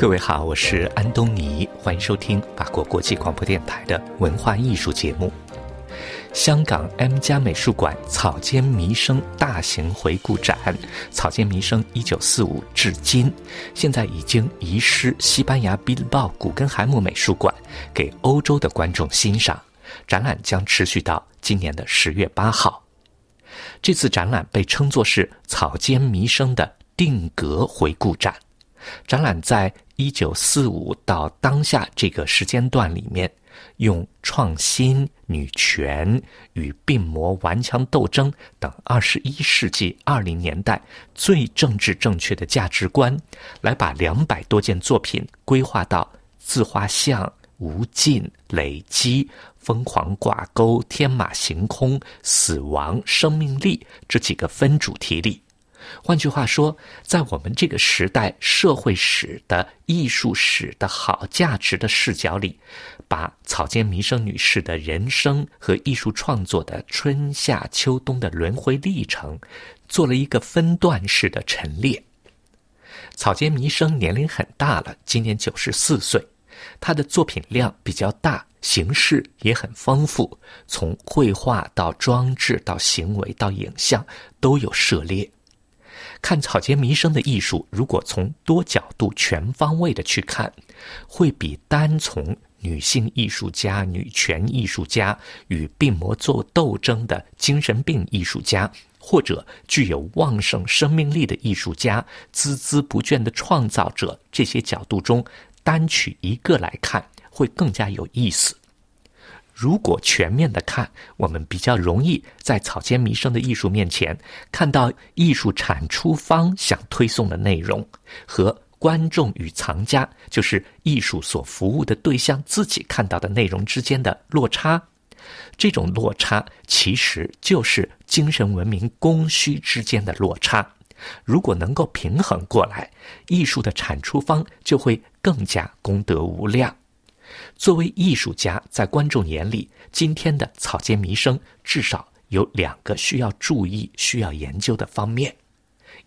各位好，我是安东尼，欢迎收听法国国际广播电台的文化艺术节目。香港 M 家美术馆草间弥生大型回顾展《草间弥生一九四五至今》，现在已经移师西班牙比利鲍古根海姆美术馆，给欧洲的观众欣赏。展览将持续到今年的十月八号。这次展览被称作是草间弥生的定格回顾展。展览在一九四五到当下这个时间段里面，用创新、女权与病魔顽强斗争等二十一世纪二零年代最政治正确的价值观，来把两百多件作品规划到自画像、无尽、累积、疯狂挂钩、天马行空、死亡、生命力这几个分主题里。换句话说，在我们这个时代社会史的艺术史的好价值的视角里，把草间弥生女士的人生和艺术创作的春夏秋冬的轮回历程，做了一个分段式的陈列。草间弥生年龄很大了，今年九十四岁，她的作品量比较大，形式也很丰富，从绘画到装置到行为到影像都有涉猎。看草间弥生的艺术，如果从多角度、全方位的去看，会比单从女性艺术家、女权艺术家与病魔做斗争的精神病艺术家，或者具有旺盛生命力的艺术家、孜孜不倦的创造者这些角度中单取一个来看，会更加有意思。如果全面的看，我们比较容易在草间弥生的艺术面前看到艺术产出方想推送的内容和观众与藏家，就是艺术所服务的对象自己看到的内容之间的落差。这种落差其实就是精神文明供需之间的落差。如果能够平衡过来，艺术的产出方就会更加功德无量。作为艺术家，在观众眼里，今天的草间弥生至少有两个需要注意、需要研究的方面：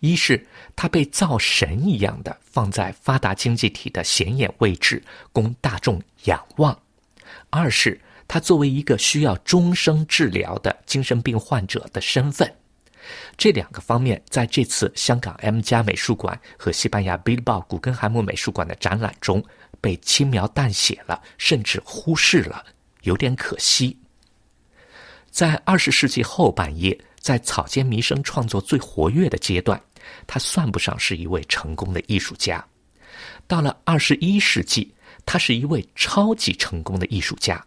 一是他被造神一样的放在发达经济体的显眼位置，供大众仰望；二是他作为一个需要终生治疗的精神病患者的身份。这两个方面，在这次香港 M 加美术馆和西班牙 Bilbao 古根海姆美术馆的展览中。被轻描淡写了，甚至忽视了，有点可惜。在二十世纪后半叶，在草间弥生创作最活跃的阶段，他算不上是一位成功的艺术家。到了二十一世纪，他是一位超级成功的艺术家。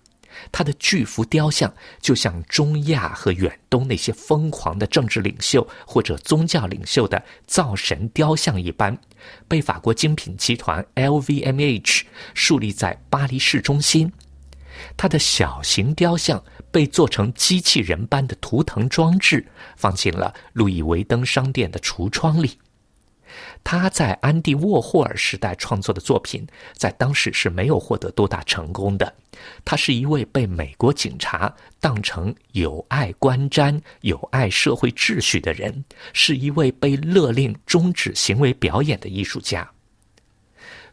他的巨幅雕像就像中亚和远东那些疯狂的政治领袖或者宗教领袖的造神雕像一般，被法国精品集团 LVMH 树立在巴黎市中心。他的小型雕像被做成机器人般的图腾装置，放进了路易威登商店的橱窗里。他在安迪沃霍尔时代创作的作品，在当时是没有获得多大成功的。他是一位被美国警察当成有碍观瞻、有碍社会秩序的人，是一位被勒令终止行为表演的艺术家。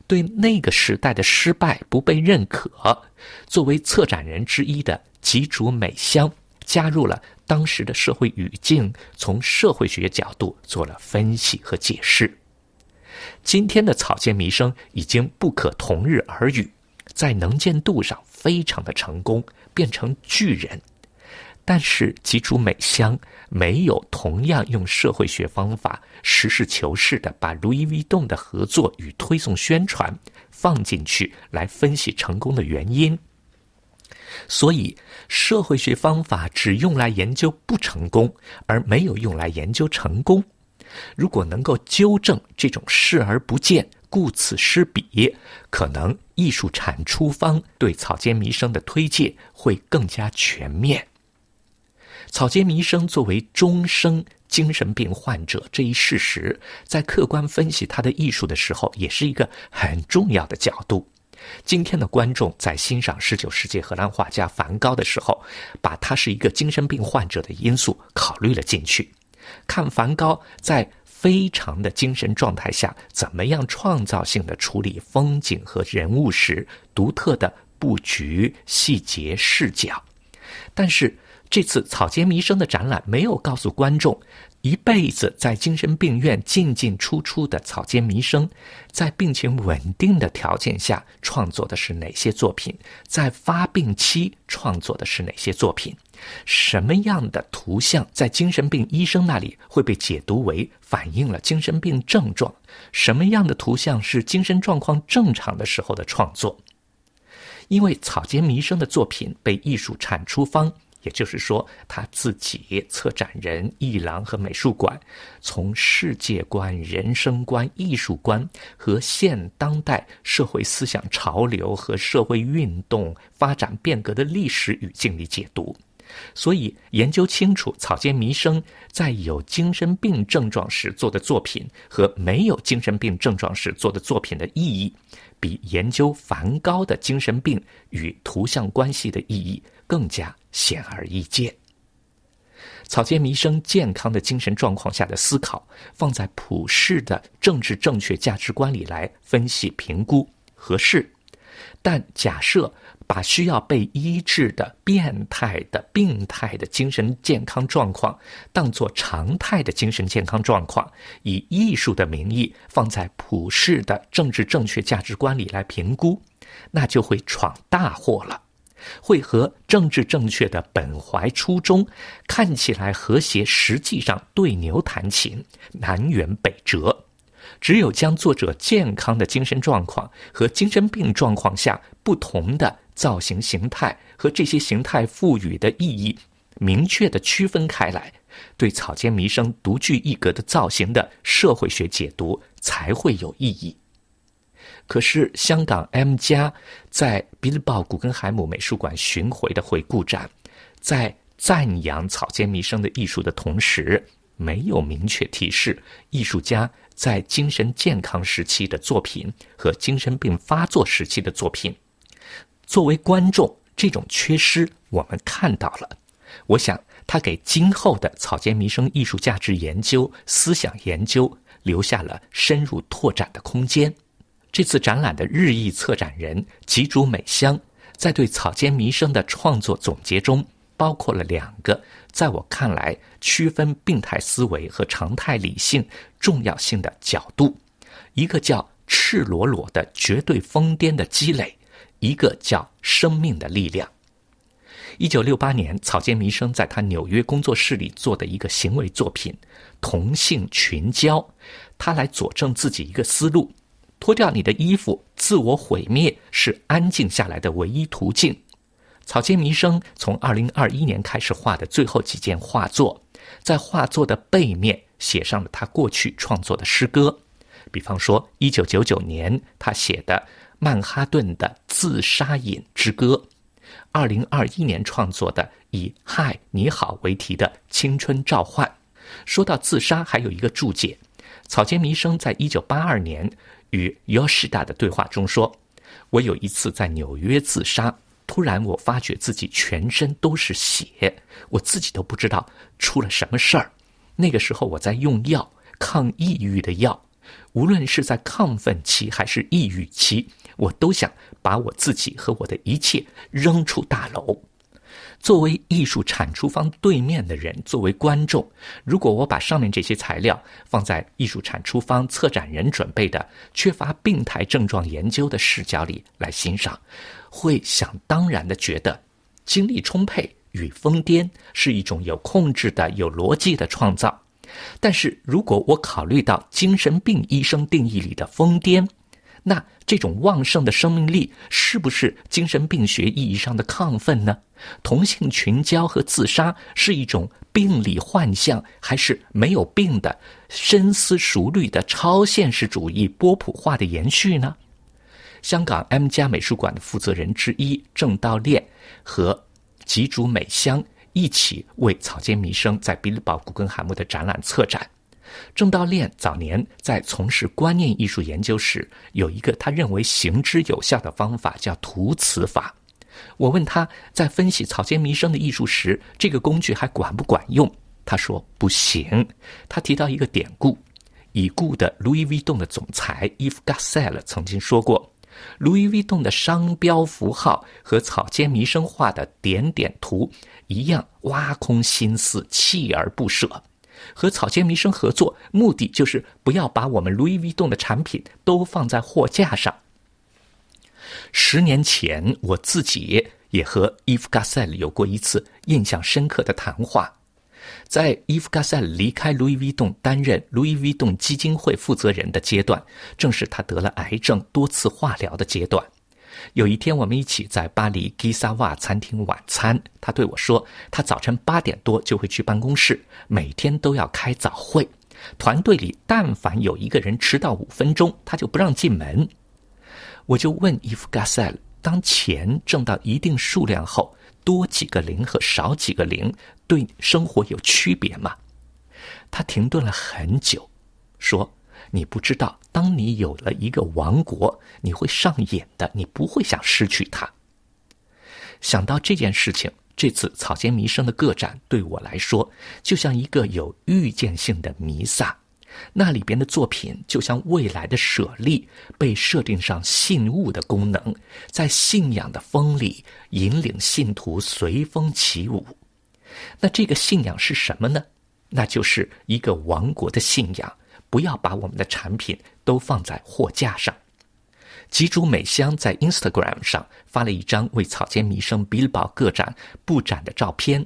对那个时代的失败不被认可，作为策展人之一的吉竹美香加入了当时的社会语境，从社会学角度做了分析和解释。今天的草间弥生已经不可同日而语。在能见度上非常的成功，变成巨人，但是吉竹美香没有同样用社会学方法实事求是的把路易威登的合作与推送宣传放进去来分析成功的原因。所以，社会学方法只用来研究不成功，而没有用来研究成功。如果能够纠正这种视而不见。顾此失彼，可能艺术产出方对草间弥生的推介会更加全面。草间弥生作为终生精神病患者这一事实，在客观分析他的艺术的时候，也是一个很重要的角度。今天的观众在欣赏十九世纪荷兰画家梵高的时候，把他是一个精神病患者的因素考虑了进去。看梵高在。非常的精神状态下，怎么样创造性的处理风景和人物时独特的布局、细节、视角。但是这次草间弥生的展览没有告诉观众。一辈子在精神病院进进出出的草间弥生，在病情稳定的条件下创作的是哪些作品？在发病期创作的是哪些作品？什么样的图像在精神病医生那里会被解读为反映了精神病症状？什么样的图像是精神状况正常的时候的创作？因为草间弥生的作品被艺术产出方。也就是说，他自己、策展人、艺廊和美术馆，从世界观、人生观、艺术观和现当代社会思想潮流和社会运动发展变革的历史语境里解读，所以研究清楚草间弥生在有精神病症状时做的作品和没有精神病症状时做的作品的意义，比研究梵高的精神病与图像关系的意义更加。显而易见，草间弥生健康的精神状况下的思考，放在普世的政治正确价值观里来分析评估合适。但假设把需要被医治的变态的病态的精神健康状况当作常态的精神健康状况，以艺术的名义放在普世的政治正确价值观里来评估，那就会闯大祸了。会和政治正确的本怀初衷看起来和谐，实际上对牛弹琴，南辕北辙。只有将作者健康的精神状况和精神病状况下不同的造型形态和这些形态赋予的意义明确的区分开来，对草间弥生独具一格的造型的社会学解读才会有意义。可是，香港 M 加在比利鲍古根海姆美术馆巡回的回顾展，在赞扬草间弥生的艺术的同时，没有明确提示艺术家在精神健康时期的作品和精神病发作时期的作品。作为观众，这种缺失我们看到了。我想，他给今后的草间弥生艺术价值研究、思想研究留下了深入拓展的空间。这次展览的日裔策展人吉竹美香，在对草间弥生的创作总结中，包括了两个在我看来区分病态思维和常态理性重要性的角度，一个叫“赤裸裸的绝对疯癫的积累”，一个叫“生命的力量”。一九六八年，草间弥生在他纽约工作室里做的一个行为作品《同性群交》，他来佐证自己一个思路。脱掉你的衣服，自我毁灭是安静下来的唯一途径。草间弥生从二零二一年开始画的最后几件画作，在画作的背面写上了他过去创作的诗歌，比方说一九九九年他写的《曼哈顿的自杀饮之歌》，二零二一年创作的以“嗨，你好”为题的《青春召唤》。说到自杀，还有一个注解：草间弥生在一九八二年。与 Yoshida 的对话中说：“我有一次在纽约自杀，突然我发觉自己全身都是血，我自己都不知道出了什么事儿。那个时候我在用药，抗抑郁的药，无论是在亢奋期还是抑郁期，我都想把我自己和我的一切扔出大楼。”作为艺术产出方对面的人，作为观众，如果我把上面这些材料放在艺术产出方策展人准备的缺乏病态症状研究的视角里来欣赏，会想当然的觉得，精力充沛与疯癫是一种有控制的、有逻辑的创造。但是如果我考虑到精神病医生定义里的疯癫，那这种旺盛的生命力是不是精神病学意义上的亢奋呢？同性群交和自杀是一种病理幻象，还是没有病的深思熟虑的超现实主义波普化的延续呢？香港 M 家美术馆的负责人之一郑道烈和吉竹美香一起为草间弥生在比利堡古根海姆的展览策展。郑道炼早年在从事观念艺术研究时，有一个他认为行之有效的方法，叫图词法。我问他在分析草间弥生的艺术时，这个工具还管不管用？他说不行。他提到一个典故：已故的路易威登的总裁伊夫·加塞尔曾经说过，路易威登的商标符号和草间弥生画的点点图一样，挖空心思，锲而不舍。和草间弥生合作，目的就是不要把我们路易威登的产品都放在货架上。十年前，我自己也和伊夫·加塞尔有过一次印象深刻的谈话。在伊夫·加塞尔离开路易威登担任路易威登基金会负责人的阶段，正是他得了癌症、多次化疗的阶段。有一天，我们一起在巴黎基萨瓦餐厅晚餐，他对我说：“他早晨八点多就会去办公室，每天都要开早会。团队里但凡有一个人迟到五分钟，他就不让进门。”我就问伊夫·加塞尔：“当钱挣到一定数量后，多几个零和少几个零？”对生活有区别吗？他停顿了很久，说：“你不知道，当你有了一个王国，你会上瘾的，你不会想失去它。”想到这件事情，这次草间弥生的个展对我来说，就像一个有预见性的弥撒。那里边的作品就像未来的舍利，被设定上信物的功能，在信仰的风里引领信徒随风起舞。那这个信仰是什么呢？那就是一个王国的信仰。不要把我们的产品都放在货架上。吉竹美香在 Instagram 上发了一张为草间弥生 Billboard 个展布展的照片，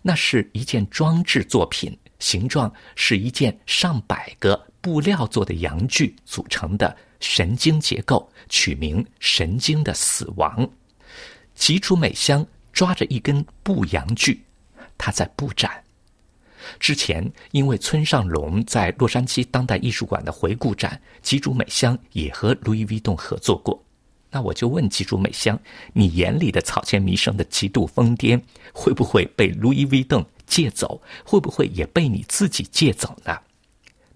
那是一件装置作品，形状是一件上百个布料做的阳具组成的神经结构，取名《神经的死亡》。吉竹美香抓着一根布阳具。他在布展之前，因为村上隆在洛杉矶当代艺术馆的回顾展，吉竹美香也和路易威登合作过。那我就问吉竹美香：“你眼里的草间弥生的极度疯癫，会不会被路易威登借走？会不会也被你自己借走呢？”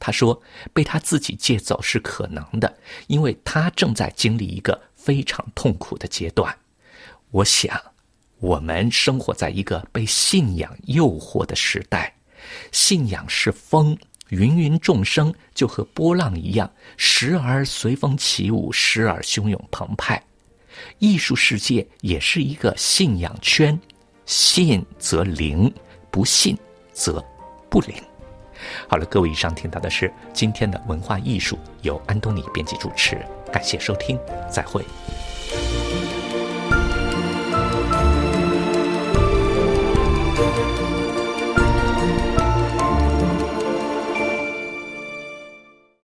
他说：“被他自己借走是可能的，因为他正在经历一个非常痛苦的阶段。”我想。我们生活在一个被信仰诱惑的时代，信仰是风，芸芸众生就和波浪一样，时而随风起舞，时而汹涌澎湃。艺术世界也是一个信仰圈，信则灵，不信则不灵。好了，各位，以上听到的是今天的文化艺术，由安东尼编辑主持，感谢收听，再会。